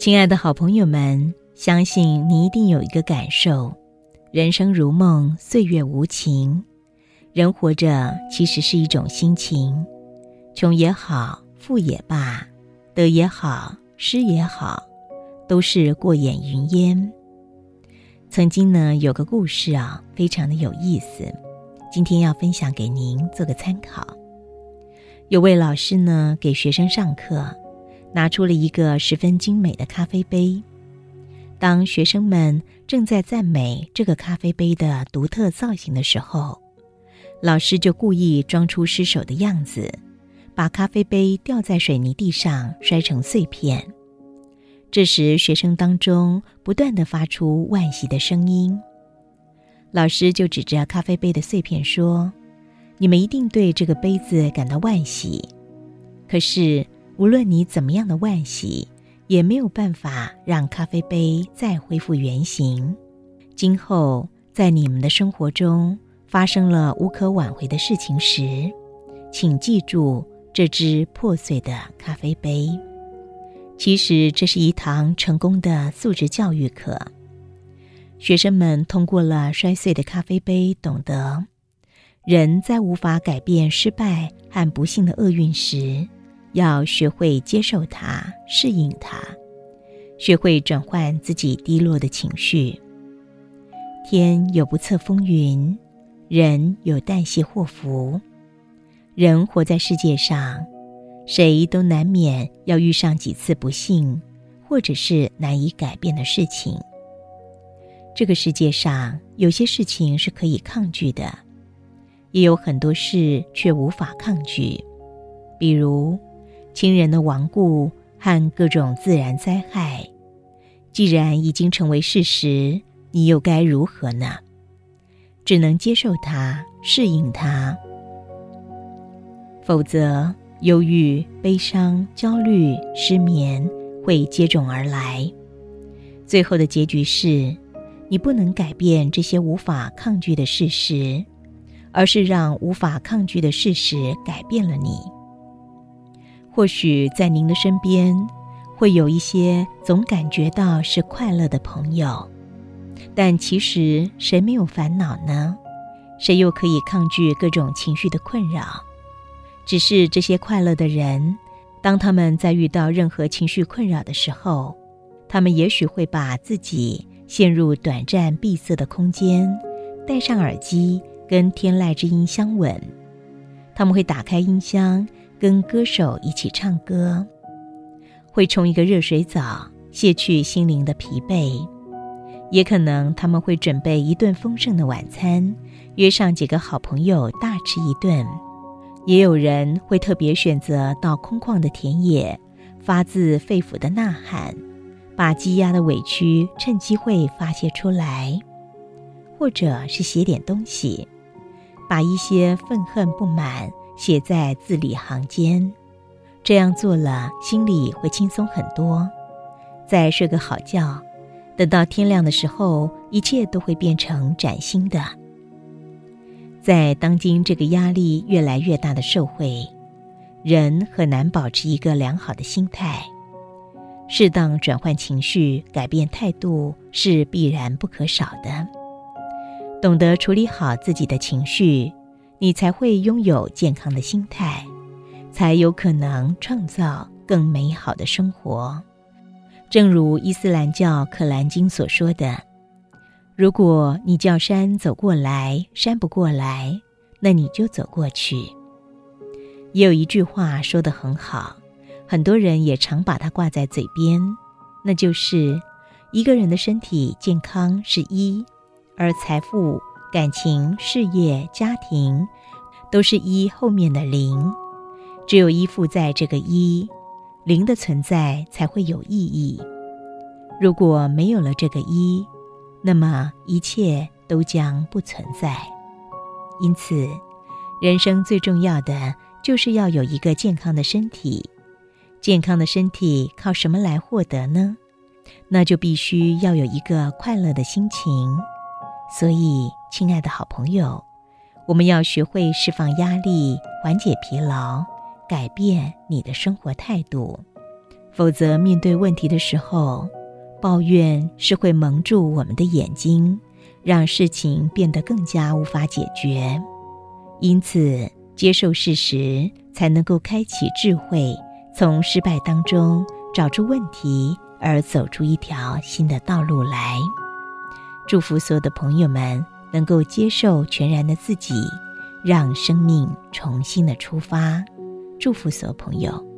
亲爱的好朋友们，相信你一定有一个感受：人生如梦，岁月无情。人活着其实是一种心情，穷也好，富也罢，得也好，失也好，都是过眼云烟。曾经呢，有个故事啊，非常的有意思，今天要分享给您做个参考。有位老师呢，给学生上课。拿出了一个十分精美的咖啡杯。当学生们正在赞美这个咖啡杯的独特造型的时候，老师就故意装出失手的样子，把咖啡杯掉在水泥地上，摔成碎片。这时，学生当中不断的发出惋惜的声音。老师就指着咖啡杯的碎片说：“你们一定对这个杯子感到惋惜，可是。”无论你怎么样的惋惜，也没有办法让咖啡杯再恢复原形。今后在你们的生活中发生了无可挽回的事情时，请记住这只破碎的咖啡杯。其实这是一堂成功的素质教育课。学生们通过了摔碎的咖啡杯，懂得人在无法改变失败和不幸的厄运时。要学会接受它，适应它，学会转换自己低落的情绪。天有不测风云，人有旦夕祸福。人活在世界上，谁都难免要遇上几次不幸，或者是难以改变的事情。这个世界上有些事情是可以抗拒的，也有很多事却无法抗拒，比如。亲人的亡故和各种自然灾害，既然已经成为事实，你又该如何呢？只能接受它，适应它。否则，忧郁、悲伤、焦虑、失眠会接踵而来。最后的结局是，你不能改变这些无法抗拒的事实，而是让无法抗拒的事实改变了你。或许在您的身边，会有一些总感觉到是快乐的朋友，但其实谁没有烦恼呢？谁又可以抗拒各种情绪的困扰？只是这些快乐的人，当他们在遇到任何情绪困扰的时候，他们也许会把自己陷入短暂闭塞的空间，戴上耳机，跟天籁之音相吻。他们会打开音箱。跟歌手一起唱歌，会冲一个热水澡，卸去心灵的疲惫；也可能他们会准备一顿丰盛的晚餐，约上几个好朋友大吃一顿；也有人会特别选择到空旷的田野，发自肺腑的呐喊，把积压的委屈趁机会发泄出来；或者是写点东西，把一些愤恨不满。写在字里行间，这样做了，心里会轻松很多。再睡个好觉，等到天亮的时候，一切都会变成崭新的。在当今这个压力越来越大的社会，人很难保持一个良好的心态。适当转换情绪、改变态度是必然不可少的。懂得处理好自己的情绪。你才会拥有健康的心态，才有可能创造更美好的生活。正如伊斯兰教《可兰经》所说的：“如果你叫山走过来，山不过来，那你就走过去。”也有一句话说得很好，很多人也常把它挂在嘴边，那就是一个人的身体健康是一，而财富。感情、事业、家庭，都是一后面的零，只有依附在这个一，零的存在才会有意义。如果没有了这个一，那么一切都将不存在。因此，人生最重要的就是要有一个健康的身体。健康的身体靠什么来获得呢？那就必须要有一个快乐的心情。所以，亲爱的好朋友，我们要学会释放压力，缓解疲劳，改变你的生活态度。否则，面对问题的时候，抱怨是会蒙住我们的眼睛，让事情变得更加无法解决。因此，接受事实，才能够开启智慧，从失败当中找出问题，而走出一条新的道路来。祝福所有的朋友们能够接受全然的自己，让生命重新的出发。祝福所有朋友。